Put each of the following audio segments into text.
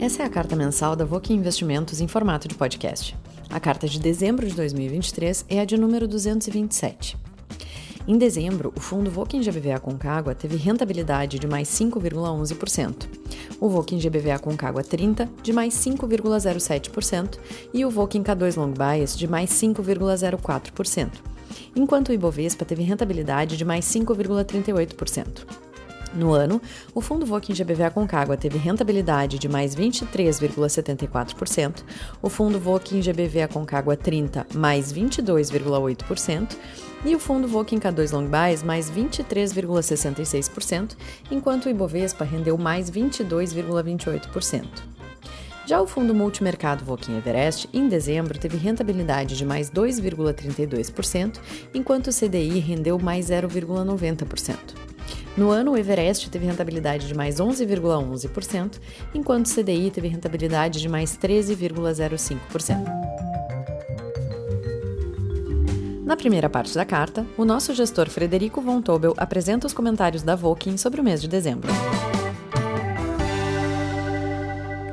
Essa é a carta mensal da Voque Investimentos em formato de podcast. A carta de dezembro de 2023 é a de número 227. Em dezembro, o fundo Voking GBVA Concagua teve rentabilidade de mais 5,11%, o Voking GBVA Concagua 30 de mais 5,07% e o Voking K2 Long Bias de mais 5,04%, enquanto o Ibovespa teve rentabilidade de mais 5,38%. No ano, o fundo Voking GBVA Concagua teve rentabilidade de mais 23,74%, o fundo Voking GBVA Concagua 30 mais 22,8% e o fundo Voking K2 Long Bias mais 23,66%, enquanto o Ibovespa rendeu mais 22,28%. Já o fundo multimercado Voking Everest, em dezembro, teve rentabilidade de mais 2,32%, enquanto o CDI rendeu mais 0,90%. No ano, o Everest teve rentabilidade de mais 11,11%, enquanto o CDI teve rentabilidade de mais 13,05%. Na primeira parte da carta, o nosso gestor Frederico Von Tobel apresenta os comentários da Voking sobre o mês de dezembro.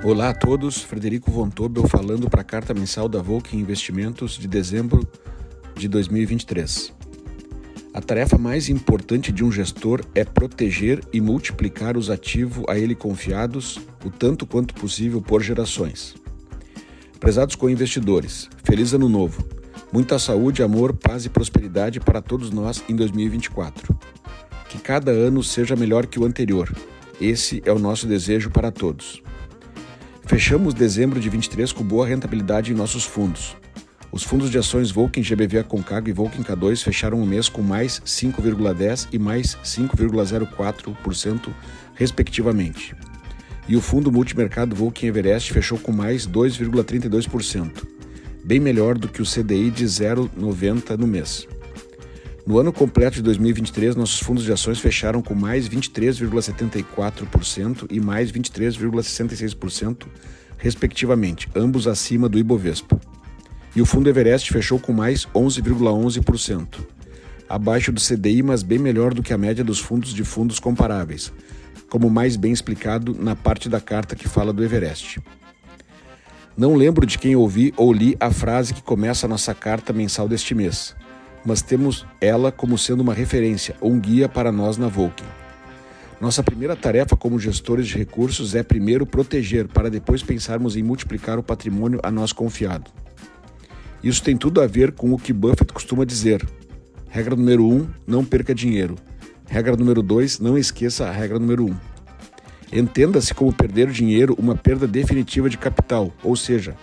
Olá a todos, Frederico Von Tobel falando para a carta mensal da Voking Investimentos de dezembro de 2023. A tarefa mais importante de um gestor é proteger e multiplicar os ativos a ele confiados o tanto quanto possível por gerações. Prezados co-investidores, feliz ano novo. Muita saúde, amor, paz e prosperidade para todos nós em 2024. Que cada ano seja melhor que o anterior. Esse é o nosso desejo para todos. Fechamos dezembro de 23 com boa rentabilidade em nossos fundos. Os fundos de ações Volkin GBV Concagua e Volkin K2 fecharam o mês com mais 5,10% e mais 5,04%, respectivamente. E o fundo multimercado Volkin Everest fechou com mais 2,32%, bem melhor do que o CDI de 0,90% no mês. No ano completo de 2023, nossos fundos de ações fecharam com mais 23,74% e mais 23,66%, respectivamente, ambos acima do Ibovespa e o fundo Everest fechou com mais 11,11%, abaixo do CDI, mas bem melhor do que a média dos fundos de fundos comparáveis, como mais bem explicado na parte da carta que fala do Everest. Não lembro de quem ouvi ou li a frase que começa a nossa carta mensal deste mês, mas temos ela como sendo uma referência um guia para nós na Volking. Nossa primeira tarefa como gestores de recursos é primeiro proteger, para depois pensarmos em multiplicar o patrimônio a nós confiado. Isso tem tudo a ver com o que Buffett costuma dizer. Regra número 1, um, não perca dinheiro. Regra número 2, não esqueça a regra número 1. Um. Entenda-se como perder dinheiro uma perda definitiva de capital, ou seja,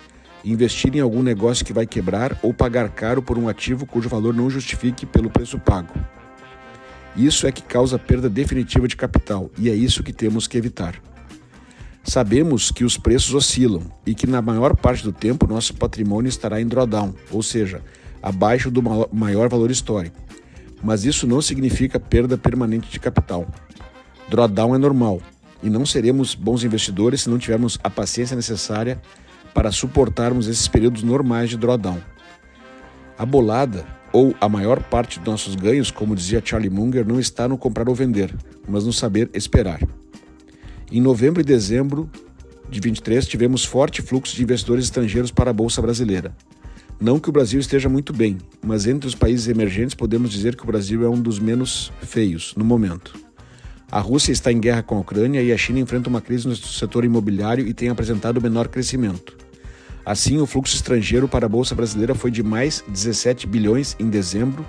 investir em algum negócio que vai quebrar ou pagar caro por um ativo cujo valor não justifique pelo preço pago. Isso é que causa perda definitiva de capital e é isso que temos que evitar. Sabemos que os preços oscilam e que na maior parte do tempo nosso patrimônio estará em drawdown, ou seja, abaixo do maior valor histórico. Mas isso não significa perda permanente de capital. Drawdown é normal e não seremos bons investidores se não tivermos a paciência necessária para suportarmos esses períodos normais de drawdown. A bolada, ou a maior parte dos nossos ganhos, como dizia Charlie Munger, não está no comprar ou vender, mas no saber esperar. Em novembro e dezembro de 23, tivemos forte fluxo de investidores estrangeiros para a Bolsa Brasileira. Não que o Brasil esteja muito bem, mas entre os países emergentes podemos dizer que o Brasil é um dos menos feios no momento. A Rússia está em guerra com a Ucrânia e a China enfrenta uma crise no setor imobiliário e tem apresentado menor crescimento. Assim, o fluxo estrangeiro para a Bolsa Brasileira foi de mais 17 bilhões em dezembro,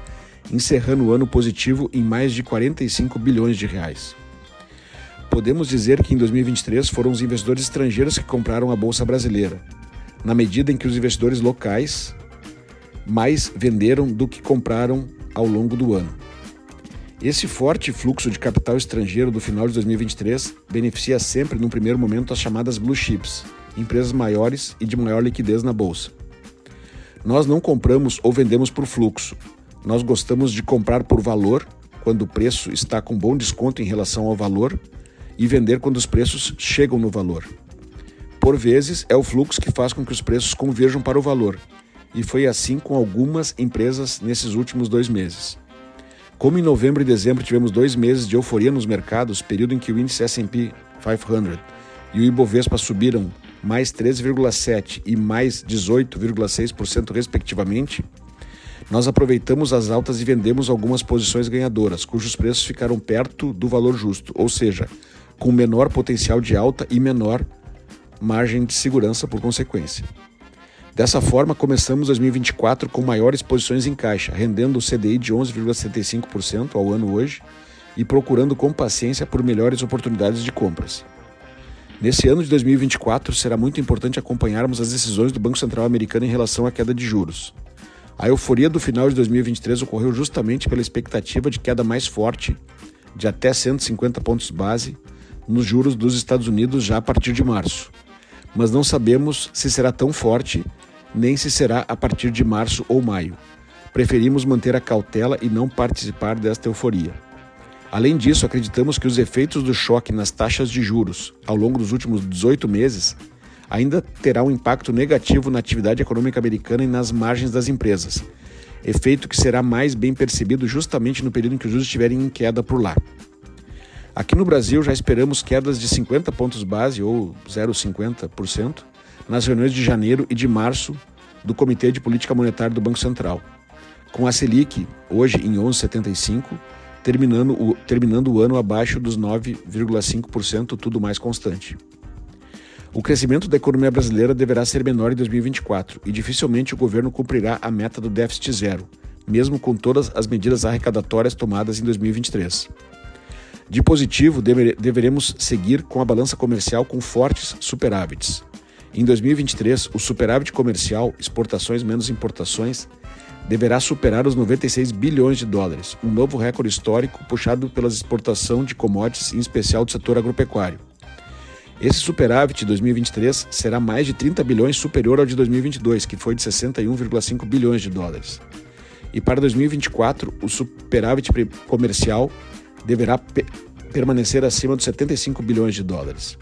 encerrando o ano positivo em mais de 45 bilhões de reais. Podemos dizer que em 2023 foram os investidores estrangeiros que compraram a bolsa brasileira, na medida em que os investidores locais mais venderam do que compraram ao longo do ano. Esse forte fluxo de capital estrangeiro do final de 2023 beneficia sempre, num primeiro momento, as chamadas blue chips, empresas maiores e de maior liquidez na bolsa. Nós não compramos ou vendemos por fluxo. Nós gostamos de comprar por valor, quando o preço está com bom desconto em relação ao valor, e vender quando os preços chegam no valor. Por vezes, é o fluxo que faz com que os preços converjam para o valor, e foi assim com algumas empresas nesses últimos dois meses. Como em novembro e dezembro tivemos dois meses de euforia nos mercados, período em que o índice S&P 500 e o Ibovespa subiram mais 13,7% e mais 18,6%, respectivamente, nós aproveitamos as altas e vendemos algumas posições ganhadoras, cujos preços ficaram perto do valor justo, ou seja, com menor potencial de alta e menor margem de segurança por consequência. Dessa forma, começamos 2024 com maiores posições em caixa, rendendo o CDI de 11,75% ao ano hoje e procurando com paciência por melhores oportunidades de compras. Nesse ano de 2024, será muito importante acompanharmos as decisões do Banco Central americano em relação à queda de juros. A euforia do final de 2023 ocorreu justamente pela expectativa de queda mais forte, de até 150 pontos base, nos juros dos Estados Unidos já a partir de março. Mas não sabemos se será tão forte, nem se será a partir de março ou maio. Preferimos manter a cautela e não participar desta euforia. Além disso, acreditamos que os efeitos do choque nas taxas de juros ao longo dos últimos 18 meses ainda terá um impacto negativo na atividade econômica americana e nas margens das empresas, efeito que será mais bem percebido justamente no período em que os juros estiverem em queda por lá. Aqui no Brasil já esperamos quedas de 50 pontos base ou 0,50% nas reuniões de janeiro e de março do Comitê de Política Monetária do Banco Central, com a Selic hoje em 11,75, terminando o, terminando o ano abaixo dos 9,5%, tudo mais constante. O crescimento da economia brasileira deverá ser menor em 2024 e dificilmente o governo cumprirá a meta do déficit zero, mesmo com todas as medidas arrecadatórias tomadas em 2023. De positivo, deveremos seguir com a balança comercial com fortes superávites. Em 2023, o superávit comercial, exportações menos importações, deverá superar os 96 bilhões de dólares, um novo recorde histórico puxado pela exportação de commodities, em especial do setor agropecuário. Esse superávit de 2023 será mais de 30 bilhões superior ao de 2022, que foi de 61,5 bilhões de dólares. E para 2024, o superávit comercial deverá pe permanecer acima dos 75 bilhões de dólares.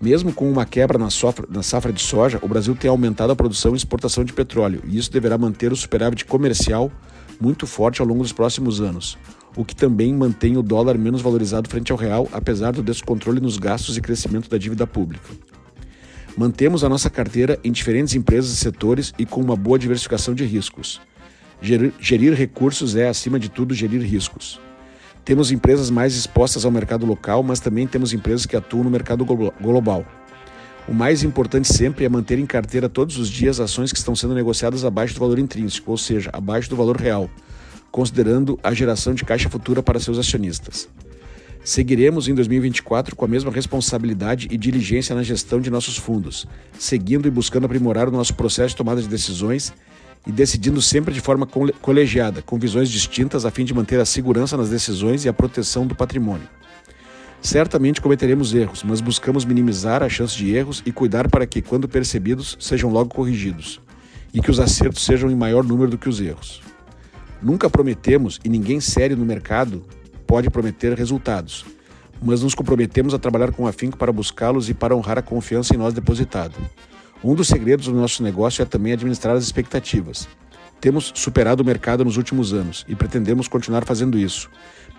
Mesmo com uma quebra na, sofra, na safra de soja, o Brasil tem aumentado a produção e exportação de petróleo, e isso deverá manter o superávit comercial muito forte ao longo dos próximos anos, o que também mantém o dólar menos valorizado frente ao real, apesar do descontrole nos gastos e crescimento da dívida pública. Mantemos a nossa carteira em diferentes empresas e setores e com uma boa diversificação de riscos. Gerir, gerir recursos é, acima de tudo, gerir riscos. Temos empresas mais expostas ao mercado local, mas também temos empresas que atuam no mercado global. O mais importante sempre é manter em carteira todos os dias ações que estão sendo negociadas abaixo do valor intrínseco, ou seja, abaixo do valor real, considerando a geração de caixa futura para seus acionistas. Seguiremos em 2024 com a mesma responsabilidade e diligência na gestão de nossos fundos, seguindo e buscando aprimorar o nosso processo de tomada de decisões e decidindo sempre de forma colegiada, com visões distintas a fim de manter a segurança nas decisões e a proteção do patrimônio. Certamente cometeremos erros, mas buscamos minimizar a chance de erros e cuidar para que, quando percebidos, sejam logo corrigidos e que os acertos sejam em maior número do que os erros. Nunca prometemos, e ninguém sério no mercado pode prometer resultados, mas nos comprometemos a trabalhar com afinco para buscá-los e para honrar a confiança em nós depositada. Um dos segredos do nosso negócio é também administrar as expectativas. Temos superado o mercado nos últimos anos e pretendemos continuar fazendo isso.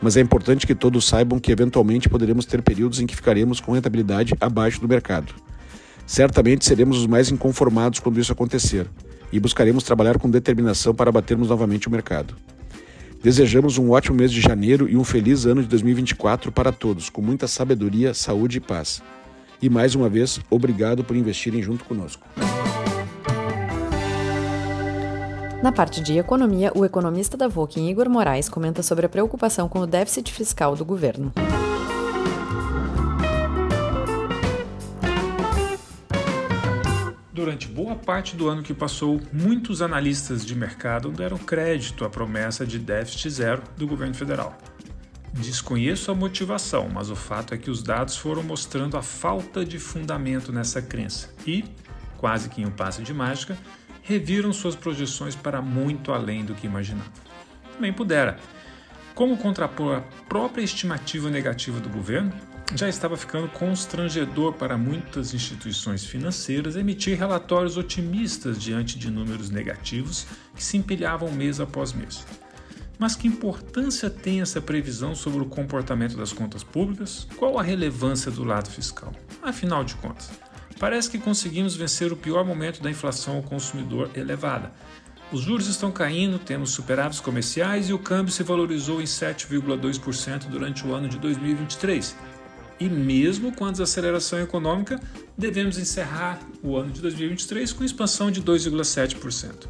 Mas é importante que todos saibam que eventualmente poderemos ter períodos em que ficaremos com rentabilidade abaixo do mercado. Certamente seremos os mais inconformados quando isso acontecer e buscaremos trabalhar com determinação para batermos novamente o mercado. Desejamos um ótimo mês de janeiro e um feliz ano de 2024 para todos, com muita sabedoria, saúde e paz. E mais uma vez, obrigado por investirem junto conosco. Na parte de economia, o economista da Voking, Igor Moraes, comenta sobre a preocupação com o déficit fiscal do governo. Durante boa parte do ano que passou, muitos analistas de mercado deram crédito à promessa de déficit zero do governo federal. Desconheço a motivação, mas o fato é que os dados foram mostrando a falta de fundamento nessa crença e, quase que em um passe de mágica, reviram suas projeções para muito além do que imaginavam. Também pudera. Como contrapor a própria estimativa negativa do governo, já estava ficando constrangedor para muitas instituições financeiras emitir relatórios otimistas diante de números negativos que se empilhavam mês após mês. Mas que importância tem essa previsão sobre o comportamento das contas públicas? Qual a relevância do lado fiscal? Afinal de contas, parece que conseguimos vencer o pior momento da inflação ao consumidor elevada. Os juros estão caindo, temos superávites comerciais e o câmbio se valorizou em 7,2% durante o ano de 2023. E mesmo com a desaceleração econômica, devemos encerrar o ano de 2023 com expansão de 2,7%.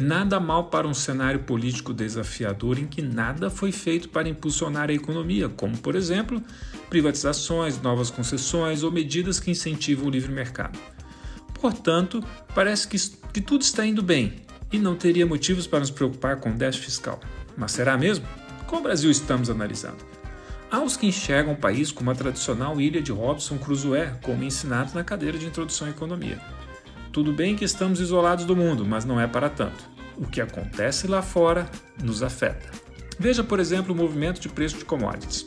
Nada mal para um cenário político desafiador em que nada foi feito para impulsionar a economia, como, por exemplo, privatizações, novas concessões ou medidas que incentivam o livre mercado. Portanto, parece que, que tudo está indo bem e não teria motivos para nos preocupar com o déficit fiscal. Mas será mesmo? Qual Brasil estamos analisando? Há os que enxergam o país como a tradicional ilha de Robson Crusoe, como ensinado na cadeira de introdução à economia. Tudo bem que estamos isolados do mundo, mas não é para tanto. O que acontece lá fora nos afeta. Veja, por exemplo, o movimento de preço de commodities.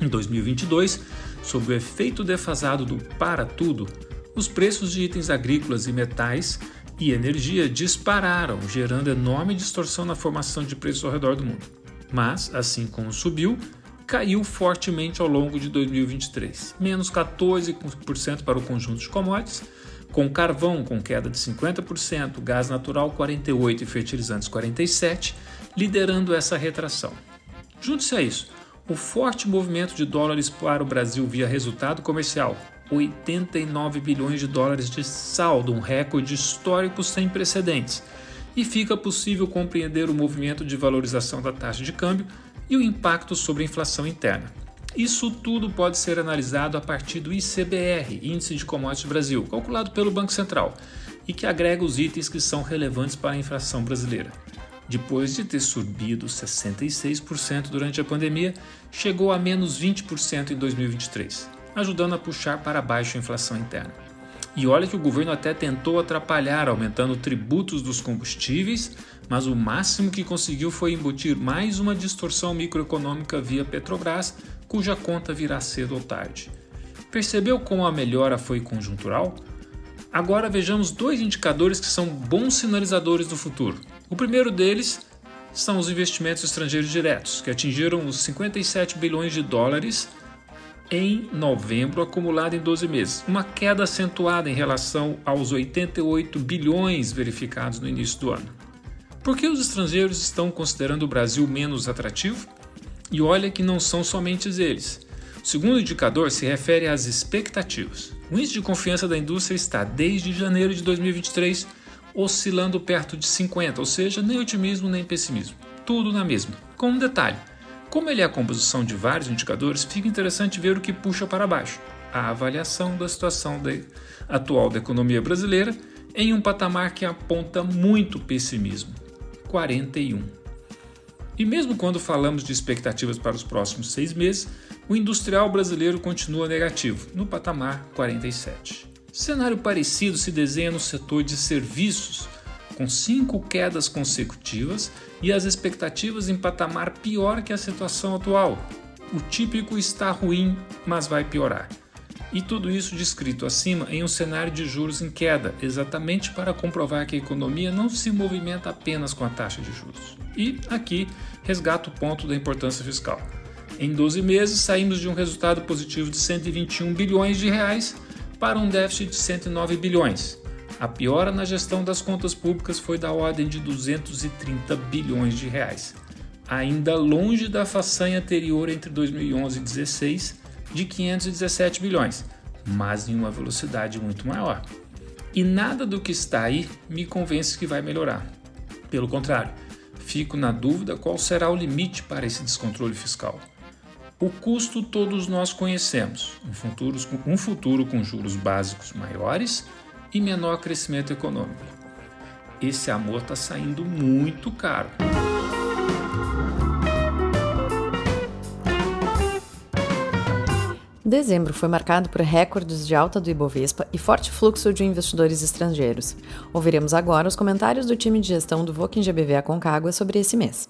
Em 2022, sob o efeito defasado do para tudo, os preços de itens agrícolas e metais e energia dispararam, gerando enorme distorção na formação de preços ao redor do mundo. Mas, assim como subiu, caiu fortemente ao longo de 2023, menos 14% para o conjunto de commodities com carvão com queda de 50%, gás natural 48% e fertilizantes 47%, liderando essa retração. Junte-se a isso, o forte movimento de dólares para o Brasil via resultado comercial, 89 bilhões de dólares de saldo, um recorde histórico sem precedentes. E fica possível compreender o movimento de valorização da taxa de câmbio e o impacto sobre a inflação interna. Isso tudo pode ser analisado a partir do ICBR, Índice de Commodities Brasil, calculado pelo Banco Central, e que agrega os itens que são relevantes para a inflação brasileira. Depois de ter subido 66% durante a pandemia, chegou a menos 20% em 2023, ajudando a puxar para baixo a inflação interna. E olha que o governo até tentou atrapalhar, aumentando tributos dos combustíveis, mas o máximo que conseguiu foi embutir mais uma distorção microeconômica via Petrobras, cuja conta virá cedo ou tarde. Percebeu como a melhora foi conjuntural? Agora vejamos dois indicadores que são bons sinalizadores do futuro. O primeiro deles são os investimentos estrangeiros diretos, que atingiram os 57 bilhões de dólares em novembro, acumulado em 12 meses, uma queda acentuada em relação aos 88 bilhões verificados no início do ano. Por que os estrangeiros estão considerando o Brasil menos atrativo? E olha que não são somente eles. O segundo indicador se refere às expectativas. O índice de confiança da indústria está, desde janeiro de 2023, oscilando perto de 50, ou seja, nem otimismo nem pessimismo. Tudo na mesma. Com um detalhe: como ele é a composição de vários indicadores, fica interessante ver o que puxa para baixo. A avaliação da situação da, atual da economia brasileira em um patamar que aponta muito pessimismo 41. E mesmo quando falamos de expectativas para os próximos seis meses, o industrial brasileiro continua negativo, no patamar 47. Cenário parecido se desenha no setor de serviços, com cinco quedas consecutivas e as expectativas em patamar pior que a situação atual. O típico está ruim, mas vai piorar. E tudo isso descrito acima em um cenário de juros em queda, exatamente para comprovar que a economia não se movimenta apenas com a taxa de juros. E aqui resgata o ponto da importância fiscal. Em 12 meses, saímos de um resultado positivo de 121 bilhões de reais para um déficit de 109 bilhões. A piora na gestão das contas públicas foi da ordem de 230 bilhões de reais, ainda longe da façanha anterior entre 2011 e 2016 de 517 bilhões, mas em uma velocidade muito maior. E nada do que está aí me convence que vai melhorar. Pelo contrário, fico na dúvida qual será o limite para esse descontrole fiscal. O custo todos nós conhecemos: um futuro, um futuro com juros básicos maiores e menor crescimento econômico. Esse amor está saindo muito caro. Dezembro foi marcado por recordes de alta do Ibovespa e forte fluxo de investidores estrangeiros. Ouviremos agora os comentários do time de gestão do Voking GBV Aconcagua sobre esse mês.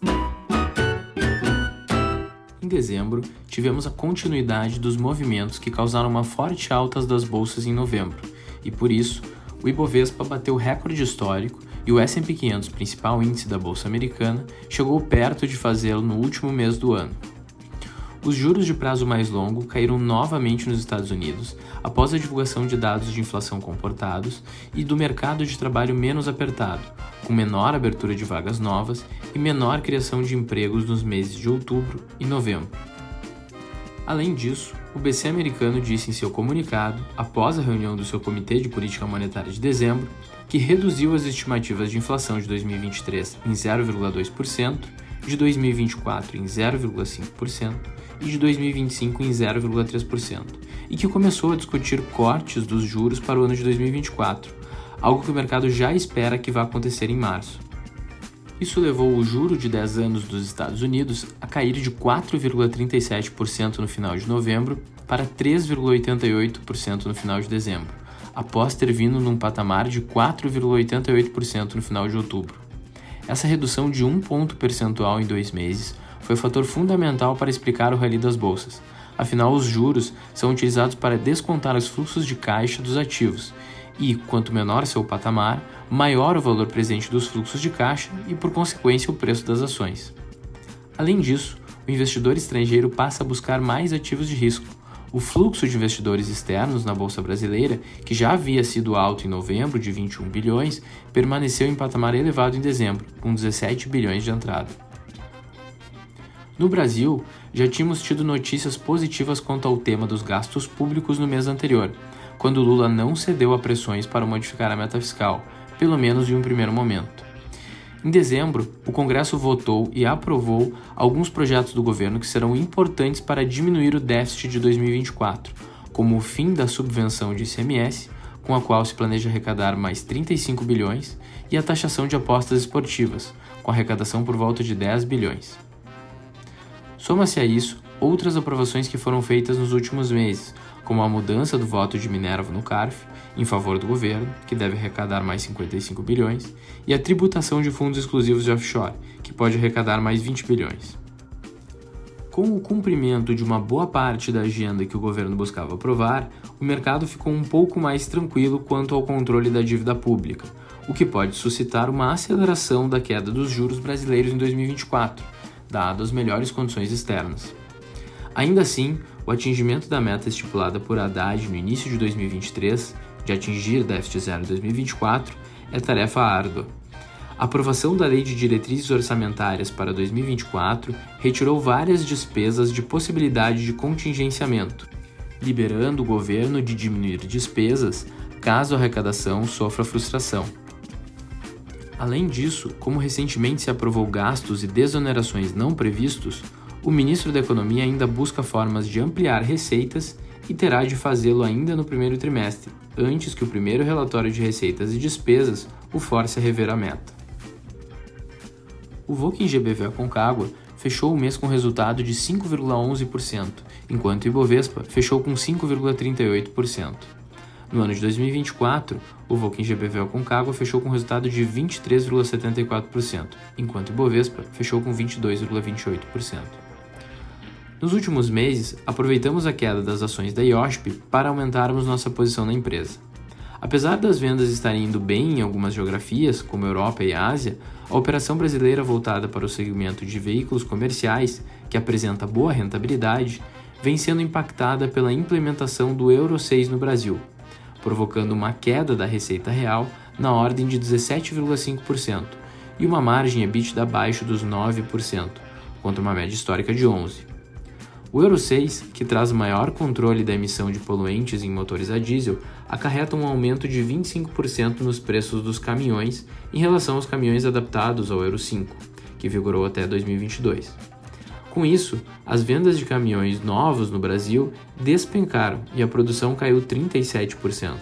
Em dezembro, tivemos a continuidade dos movimentos que causaram uma forte alta das bolsas em novembro, e por isso, o Ibovespa bateu recorde histórico e o S&P 500, principal índice da bolsa americana, chegou perto de fazê-lo no último mês do ano, os juros de prazo mais longo caíram novamente nos Estados Unidos após a divulgação de dados de inflação comportados e do mercado de trabalho menos apertado, com menor abertura de vagas novas e menor criação de empregos nos meses de outubro e novembro. Além disso, o BC americano disse em seu comunicado, após a reunião do seu Comitê de Política Monetária de dezembro, que reduziu as estimativas de inflação de 2023 em 0,2%, de 2024 em 0,5% e de 2025 em 0,3%, e que começou a discutir cortes dos juros para o ano de 2024, algo que o mercado já espera que vá acontecer em março. Isso levou o juro de 10 anos dos Estados Unidos a cair de 4,37% no final de novembro para 3,88% no final de dezembro, após ter vindo num patamar de 4,88% no final de outubro. Essa redução de um ponto percentual em dois meses foi fator fundamental para explicar o rally das bolsas. Afinal, os juros são utilizados para descontar os fluxos de caixa dos ativos, e quanto menor seu patamar, maior o valor presente dos fluxos de caixa e, por consequência, o preço das ações. Além disso, o investidor estrangeiro passa a buscar mais ativos de risco. O fluxo de investidores externos na Bolsa Brasileira, que já havia sido alto em novembro, de 21 bilhões, permaneceu em patamar elevado em dezembro, com 17 bilhões de entrada. No Brasil, já tínhamos tido notícias positivas quanto ao tema dos gastos públicos no mês anterior, quando Lula não cedeu a pressões para modificar a meta fiscal, pelo menos em um primeiro momento. Em dezembro, o Congresso votou e aprovou alguns projetos do governo que serão importantes para diminuir o déficit de 2024, como o fim da subvenção de ICMS, com a qual se planeja arrecadar mais 35 bilhões, e a taxação de apostas esportivas, com arrecadação por volta de 10 bilhões. Soma-se a isso outras aprovações que foram feitas nos últimos meses, como a mudança do voto de Minerva no CARF, em favor do governo, que deve arrecadar mais 55 bilhões, e a tributação de fundos exclusivos de offshore, que pode arrecadar mais 20 bilhões. Com o cumprimento de uma boa parte da agenda que o governo buscava aprovar, o mercado ficou um pouco mais tranquilo quanto ao controle da dívida pública, o que pode suscitar uma aceleração da queda dos juros brasileiros em 2024, dado as melhores condições externas. Ainda assim, o atingimento da meta estipulada por Haddad no início de 2023, de atingir déficit zero em 2024, é tarefa árdua. A aprovação da Lei de Diretrizes Orçamentárias para 2024 retirou várias despesas de possibilidade de contingenciamento, liberando o governo de diminuir despesas caso a arrecadação sofra frustração. Além disso, como recentemente se aprovou gastos e desonerações não previstos, o ministro da Economia ainda busca formas de ampliar receitas e terá de fazê-lo ainda no primeiro trimestre, antes que o primeiro relatório de receitas e despesas o force a rever a meta. O em GBV Concagua fechou o mês com resultado de 5,11%, enquanto o Ibovespa fechou com 5,38%. No ano de 2024, o em GBV Concagua fechou com resultado de 23,74%, enquanto o Ibovespa fechou com 22,28%. Nos últimos meses, aproveitamos a queda das ações da IOSP para aumentarmos nossa posição na empresa. Apesar das vendas estarem indo bem em algumas geografias, como Europa e Ásia, a operação brasileira voltada para o segmento de veículos comerciais, que apresenta boa rentabilidade, vem sendo impactada pela implementação do Euro 6 no Brasil, provocando uma queda da receita real na ordem de 17,5% e uma margem EBITDA abaixo dos 9%, contra uma média histórica de 11%. O Euro 6, que traz maior controle da emissão de poluentes em motores a diesel, acarreta um aumento de 25% nos preços dos caminhões em relação aos caminhões adaptados ao Euro 5, que vigorou até 2022. Com isso, as vendas de caminhões novos no Brasil despencaram e a produção caiu 37%.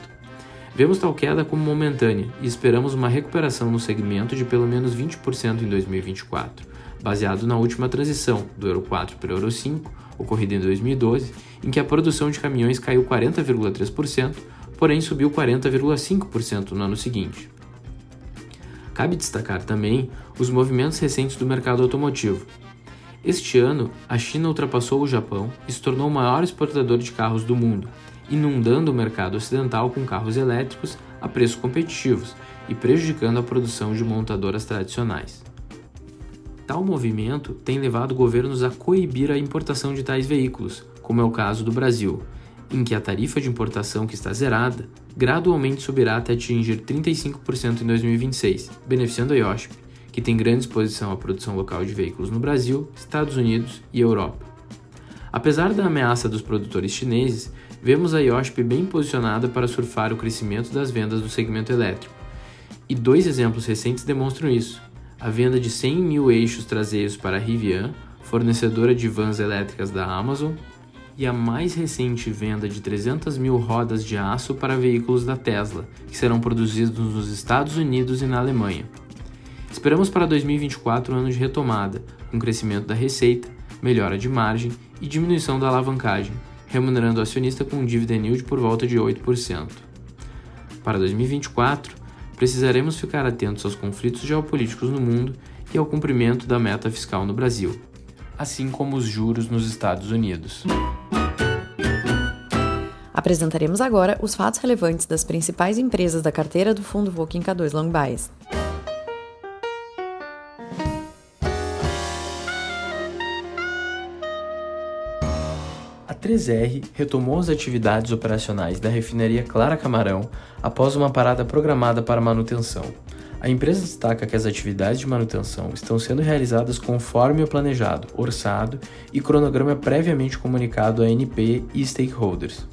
Vemos tal queda como momentânea e esperamos uma recuperação no segmento de pelo menos 20% em 2024, baseado na última transição do Euro 4 para o Euro 5, ocorrida em 2012, em que a produção de caminhões caiu 40,3%, porém subiu 40,5% no ano seguinte. Cabe destacar também os movimentos recentes do mercado automotivo. Este ano, a China ultrapassou o Japão e se tornou o maior exportador de carros do mundo, inundando o mercado ocidental com carros elétricos a preços competitivos e prejudicando a produção de montadoras tradicionais. Tal movimento tem levado governos a coibir a importação de tais veículos, como é o caso do Brasil, em que a tarifa de importação que está zerada gradualmente subirá até atingir 35% em 2026, beneficiando a IOSP, que tem grande exposição à produção local de veículos no Brasil, Estados Unidos e Europa. Apesar da ameaça dos produtores chineses, vemos a IOSP bem posicionada para surfar o crescimento das vendas do segmento elétrico. E dois exemplos recentes demonstram isso. A venda de 100 mil eixos traseiros para a Rivian, fornecedora de vans elétricas da Amazon, e a mais recente venda de 300 mil rodas de aço para veículos da Tesla, que serão produzidos nos Estados Unidos e na Alemanha. Esperamos para 2024 um ano de retomada, com crescimento da receita, melhora de margem e diminuição da alavancagem, remunerando o acionista com um dividend yield por volta de 8%. Para 2024, precisaremos ficar atentos aos conflitos geopolíticos no mundo e ao cumprimento da meta fiscal no Brasil, assim como os juros nos Estados Unidos. Apresentaremos agora os fatos relevantes das principais empresas da carteira do fundo Voking K2 Long Bias. 3R retomou as atividades operacionais da refinaria Clara Camarão após uma parada programada para manutenção. A empresa destaca que as atividades de manutenção estão sendo realizadas conforme o planejado, orçado e cronograma previamente comunicado à ANP e stakeholders.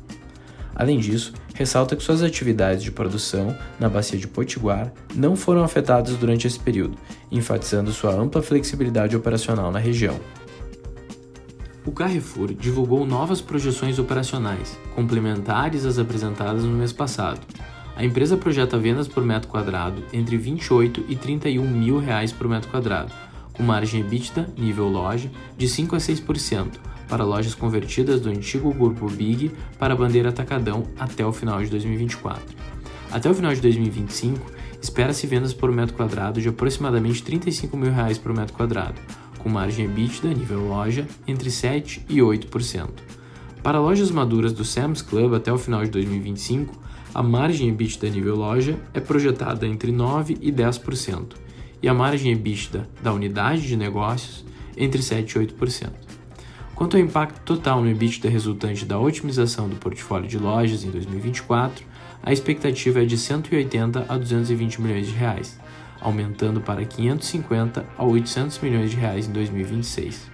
Além disso, ressalta que suas atividades de produção na bacia de Potiguar não foram afetadas durante esse período, enfatizando sua ampla flexibilidade operacional na região o Carrefour divulgou novas projeções operacionais, complementares às apresentadas no mês passado. A empresa projeta vendas por metro quadrado entre 28 e 31 mil reais por metro quadrado, com margem EBITDA, nível loja, de 5 a 6%, para lojas convertidas do antigo grupo Big para a bandeira Atacadão até o final de 2024. Até o final de 2025, espera-se vendas por metro quadrado de aproximadamente 35 mil reais por metro quadrado, com margem EBITDA nível loja entre 7% e 8%. Para lojas maduras do Sam's Club até o final de 2025, a margem EBITDA nível loja é projetada entre 9% e 10%, e a margem EBITDA da unidade de negócios entre 7% e 8%. Quanto ao impacto total no EBITDA resultante da otimização do portfólio de lojas em 2024, a expectativa é de 180 a 220 milhões de reais, aumentando para 550 a 800 milhões de reais em 2026.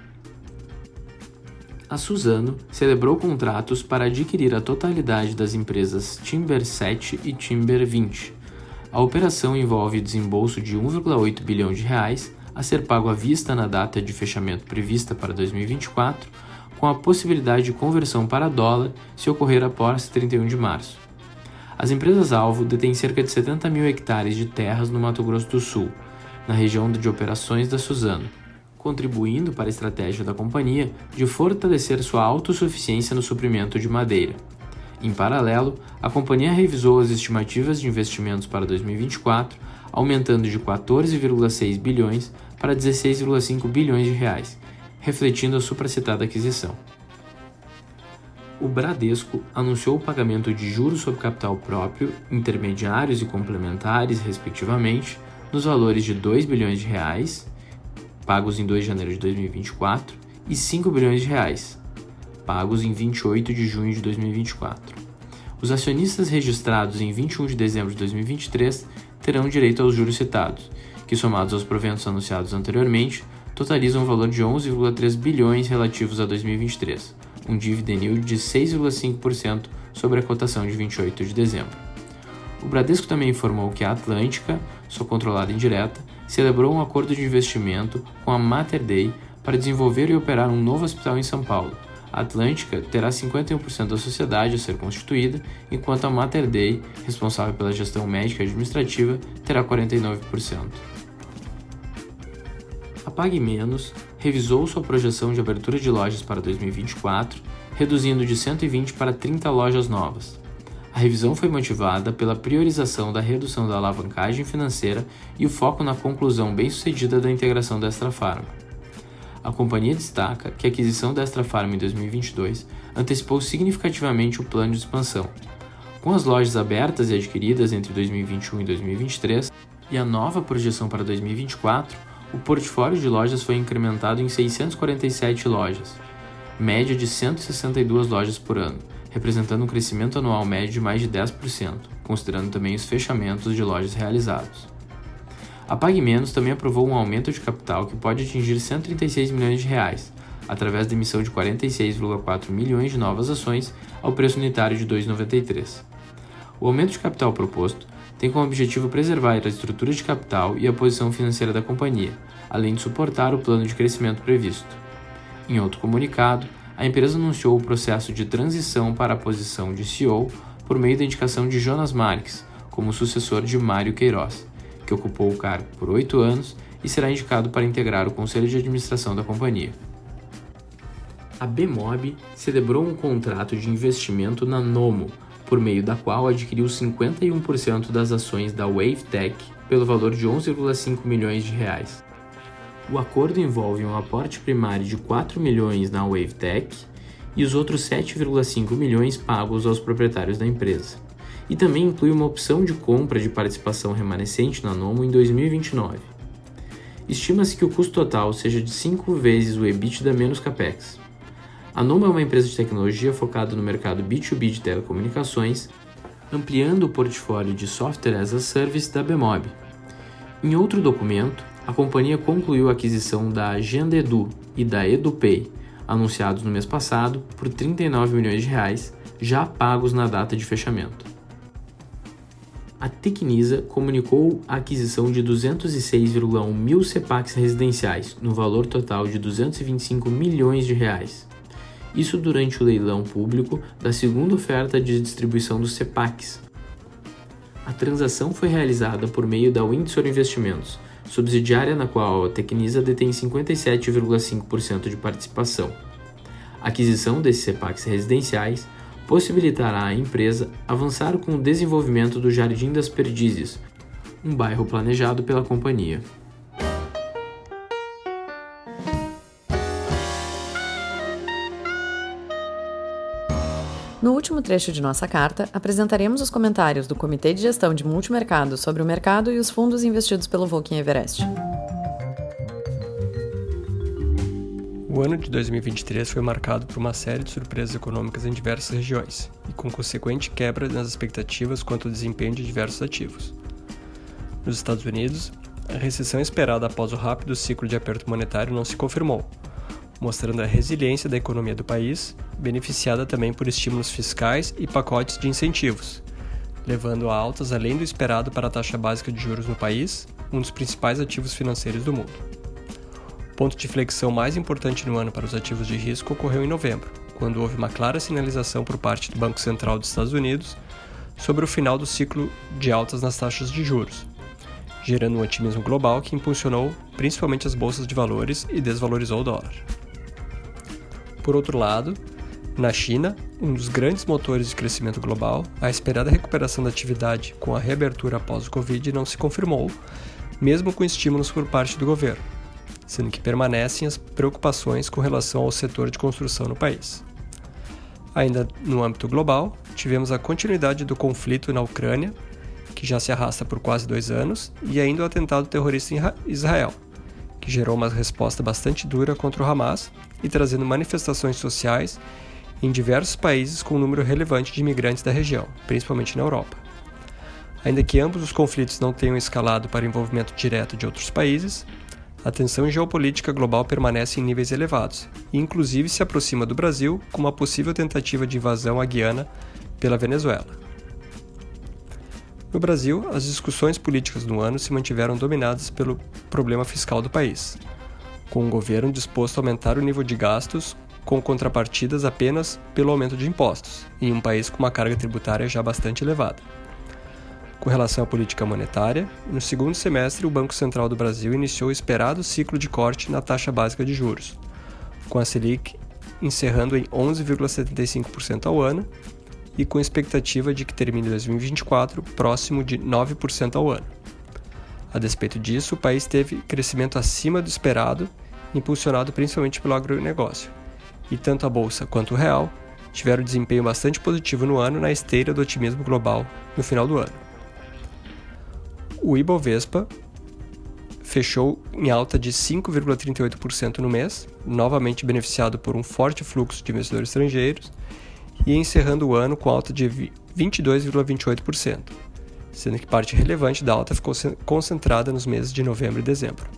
A Suzano celebrou contratos para adquirir a totalidade das empresas Timber 7 e Timber 20. A operação envolve desembolso de 1,8 bilhão de reais a ser pago à vista na data de fechamento prevista para 2024, com a possibilidade de conversão para dólar se ocorrer após 31 de março. As empresas-alvo detêm cerca de 70 mil hectares de terras no Mato Grosso do Sul, na região de operações da Suzano, contribuindo para a estratégia da companhia de fortalecer sua autossuficiência no suprimento de madeira. Em paralelo, a companhia revisou as estimativas de investimentos para 2024, aumentando de 14,6 bilhões para 16,5 bilhões de reais, refletindo a supracitada aquisição o Bradesco anunciou o pagamento de juros sobre capital próprio, intermediários e complementares, respectivamente, nos valores de 2 bilhões de reais, pagos em 2 de janeiro de 2024, e 5 bilhões de reais, pagos em 28 de junho de 2024. Os acionistas registrados em 21 de dezembro de 2023 terão direito aos juros citados, que somados aos proventos anunciados anteriormente, totalizam um valor de 11,3 bilhões relativos a 2023 um dividend yield de 6,5% sobre a cotação de 28 de dezembro. O Bradesco também informou que a Atlântica, sua controlada indireta, celebrou um acordo de investimento com a Mater Dei para desenvolver e operar um novo hospital em São Paulo. A Atlântica terá 51% da sociedade a ser constituída, enquanto a Mater Dei, responsável pela gestão médica e administrativa, terá 49%. A Pague Menos revisou sua projeção de abertura de lojas para 2024, reduzindo de 120 para 30 lojas novas. A revisão foi motivada pela priorização da redução da alavancagem financeira e o foco na conclusão bem-sucedida da integração da Extra Farma. A companhia destaca que a aquisição da Extra Farma em 2022 antecipou significativamente o plano de expansão. Com as lojas abertas e adquiridas entre 2021 e 2023 e a nova projeção para 2024, o portfólio de lojas foi incrementado em 647 lojas, média de 162 lojas por ano, representando um crescimento anual médio de mais de 10%, considerando também os fechamentos de lojas realizados. A Pague Menos também aprovou um aumento de capital que pode atingir 136 milhões de reais, através da emissão de 46,4 milhões de novas ações ao preço unitário de 2,93. O aumento de capital proposto tem como objetivo preservar a estrutura de capital e a posição financeira da companhia, além de suportar o plano de crescimento previsto. Em outro comunicado, a empresa anunciou o processo de transição para a posição de CEO por meio da indicação de Jonas Marques como sucessor de Mário Queiroz, que ocupou o cargo por oito anos e será indicado para integrar o conselho de administração da companhia. A Bemob celebrou um contrato de investimento na Nomo, por meio da qual adquiriu 51% das ações da WaveTech pelo valor de 11,5 milhões de reais. O acordo envolve um aporte primário de 4 milhões na WaveTech e os outros 7,5 milhões pagos aos proprietários da empresa. E também inclui uma opção de compra de participação remanescente na Nomo em 2029. Estima-se que o custo total seja de 5 vezes o EBITDA menos capex. A Numa é uma empresa de tecnologia focada no mercado B2B de telecomunicações, ampliando o portfólio de software as a service da Bemob. Em outro documento, a companhia concluiu a aquisição da Agenda Edu e da EduPay, anunciados no mês passado por 39 milhões de reais, já pagos na data de fechamento. A Tecnisa comunicou a aquisição de 206,1 mil CEPACs residenciais, no valor total de 225 milhões de reais isso durante o leilão público da segunda oferta de distribuição dos CEPACs. A transação foi realizada por meio da Windsor Investimentos, subsidiária na qual a Tecnisa detém 57,5% de participação. A aquisição desses CEPACs residenciais possibilitará à empresa avançar com o desenvolvimento do Jardim das Perdizes, um bairro planejado pela companhia. Último trecho de nossa carta, apresentaremos os comentários do Comitê de Gestão de Multimercado sobre o mercado e os fundos investidos pelo Volkswagen Everest. O ano de 2023 foi marcado por uma série de surpresas econômicas em diversas regiões e com consequente quebra nas expectativas quanto ao desempenho de diversos ativos. Nos Estados Unidos, a recessão esperada após o rápido ciclo de aperto monetário não se confirmou, mostrando a resiliência da economia do país, beneficiada também por estímulos fiscais e pacotes de incentivos, levando a altas além do esperado para a taxa básica de juros no país, um dos principais ativos financeiros do mundo. O ponto de flexão mais importante no ano para os ativos de risco ocorreu em novembro, quando houve uma clara sinalização por parte do Banco Central dos Estados Unidos sobre o final do ciclo de altas nas taxas de juros, gerando um otimismo global que impulsionou principalmente as bolsas de valores e desvalorizou o dólar. Por outro lado, na China, um dos grandes motores de crescimento global, a esperada recuperação da atividade com a reabertura após o Covid não se confirmou, mesmo com estímulos por parte do governo, sendo que permanecem as preocupações com relação ao setor de construção no país. Ainda no âmbito global, tivemos a continuidade do conflito na Ucrânia, que já se arrasta por quase dois anos, e ainda o atentado terrorista em Israel, que gerou uma resposta bastante dura contra o Hamas e trazendo manifestações sociais em diversos países com um número relevante de imigrantes da região, principalmente na Europa. Ainda que ambos os conflitos não tenham escalado para envolvimento direto de outros países, a tensão geopolítica global permanece em níveis elevados e, inclusive, se aproxima do Brasil com uma possível tentativa de invasão à Guiana pela Venezuela. No Brasil, as discussões políticas no ano se mantiveram dominadas pelo problema fiscal do país, com o governo disposto a aumentar o nível de gastos com contrapartidas apenas pelo aumento de impostos, em um país com uma carga tributária já bastante elevada. Com relação à política monetária, no segundo semestre o Banco Central do Brasil iniciou o esperado ciclo de corte na taxa básica de juros, com a Selic encerrando em 11,75% ao ano e com expectativa de que termine 2024 próximo de 9% ao ano. A despeito disso, o país teve crescimento acima do esperado, impulsionado principalmente pelo agronegócio. E tanto a bolsa quanto o real tiveram desempenho bastante positivo no ano na esteira do otimismo global no final do ano. O Ibovespa fechou em alta de 5,38% no mês, novamente beneficiado por um forte fluxo de investidores estrangeiros, e encerrando o ano com alta de 22,28%, sendo que parte relevante da alta ficou concentrada nos meses de novembro e dezembro.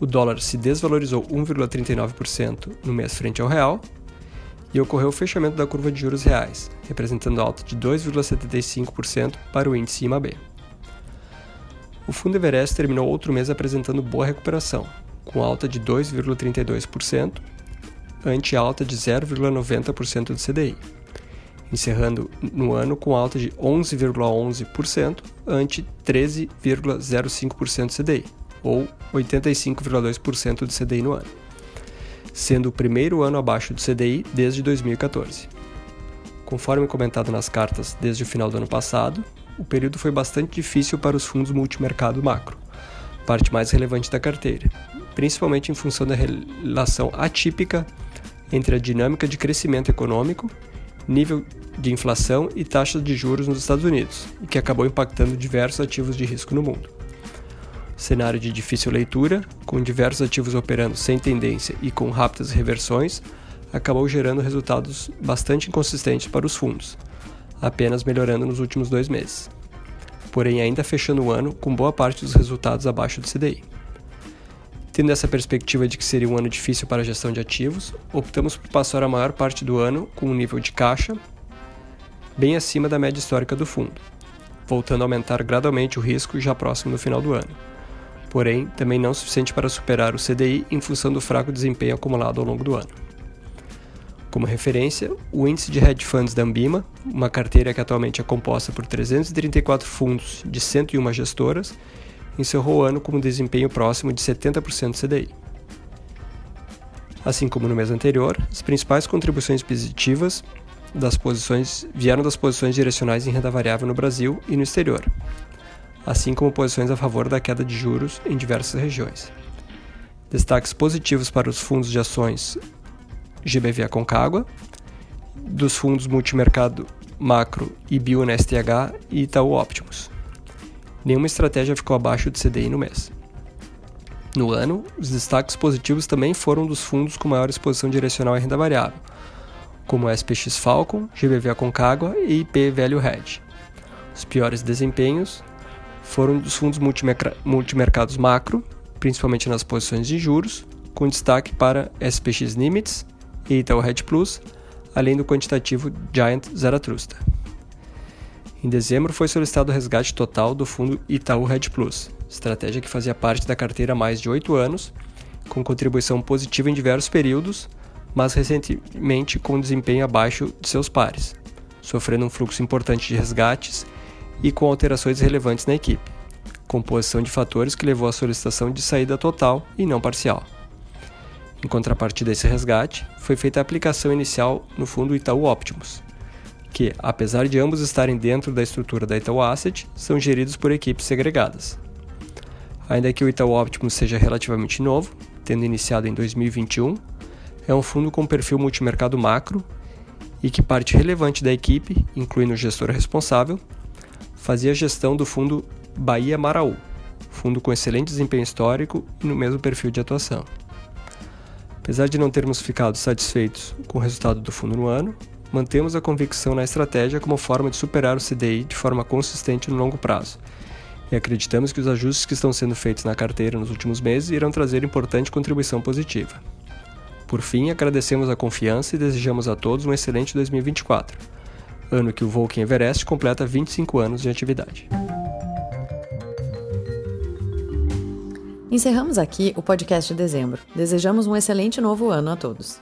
O dólar se desvalorizou 1,39% no mês frente ao real, e ocorreu o fechamento da curva de juros reais, representando alta de 2,75% para o índice IMAB. O fundo Everest terminou outro mês apresentando boa recuperação, com alta de 2,32%, ante alta de 0,90% do CDI, encerrando no ano com alta de 11,11% ante 13,05% do CDI, ou 85,2% do CDI no ano sendo o primeiro ano abaixo do CDI desde 2014. Conforme comentado nas cartas desde o final do ano passado, o período foi bastante difícil para os fundos multimercado macro, parte mais relevante da carteira, principalmente em função da relação atípica entre a dinâmica de crescimento econômico, nível de inflação e taxa de juros nos Estados Unidos, e que acabou impactando diversos ativos de risco no mundo cenário de difícil leitura, com diversos ativos operando sem tendência e com rápidas reversões, acabou gerando resultados bastante inconsistentes para os fundos, apenas melhorando nos últimos dois meses. Porém, ainda fechando o ano com boa parte dos resultados abaixo do CDI. Tendo essa perspectiva de que seria um ano difícil para a gestão de ativos, optamos por passar a maior parte do ano com um nível de caixa bem acima da média histórica do fundo, voltando a aumentar gradualmente o risco já próximo do final do ano porém também não suficiente para superar o CDI em função do fraco desempenho acumulado ao longo do ano. Como referência, o índice de hedge funds da Ambima, uma carteira que atualmente é composta por 334 fundos de 101 gestoras, encerrou o ano com um desempenho próximo de 70% do CDI. Assim como no mês anterior, as principais contribuições positivas das posições vieram das posições direcionais em renda variável no Brasil e no exterior, assim como posições a favor da queda de juros em diversas regiões. Destaques positivos para os fundos de ações GBV Concagua, dos fundos multimercado macro e bio na STH e Itaú Optimus. Nenhuma estratégia ficou abaixo do CDI no mês. No ano, os destaques positivos também foram dos fundos com maior exposição direcional em renda variável, como SPX Falcon, GBV Concagua e IP Velho Hedge. Os piores desempenhos foram dos fundos multimercados macro, principalmente nas posições de juros, com destaque para SPX Limits e Itaú Hedge Plus, além do quantitativo Giant Zaratustra. Em dezembro foi solicitado o resgate total do fundo Itaú Hedge Plus, estratégia que fazia parte da carteira há mais de oito anos, com contribuição positiva em diversos períodos, mas recentemente com desempenho abaixo de seus pares, sofrendo um fluxo importante de resgates e com alterações relevantes na equipe, composição de fatores que levou à solicitação de saída total e não parcial. Em contrapartida a esse resgate, foi feita a aplicação inicial no fundo Itaú Optimus, que, apesar de ambos estarem dentro da estrutura da Itaú Asset, são geridos por equipes segregadas. Ainda que o Itaú Optimus seja relativamente novo, tendo iniciado em 2021, é um fundo com perfil multimercado macro e que parte relevante da equipe, incluindo o gestor responsável, fazia gestão do fundo Bahia Maraú, fundo com excelente desempenho histórico e no mesmo perfil de atuação. Apesar de não termos ficado satisfeitos com o resultado do fundo no ano, mantemos a convicção na estratégia como forma de superar o CDI de forma consistente no longo prazo. E acreditamos que os ajustes que estão sendo feitos na carteira nos últimos meses irão trazer importante contribuição positiva. Por fim, agradecemos a confiança e desejamos a todos um excelente 2024 ano que o Vulcan Everest completa 25 anos de atividade. Encerramos aqui o podcast de dezembro. Desejamos um excelente novo ano a todos.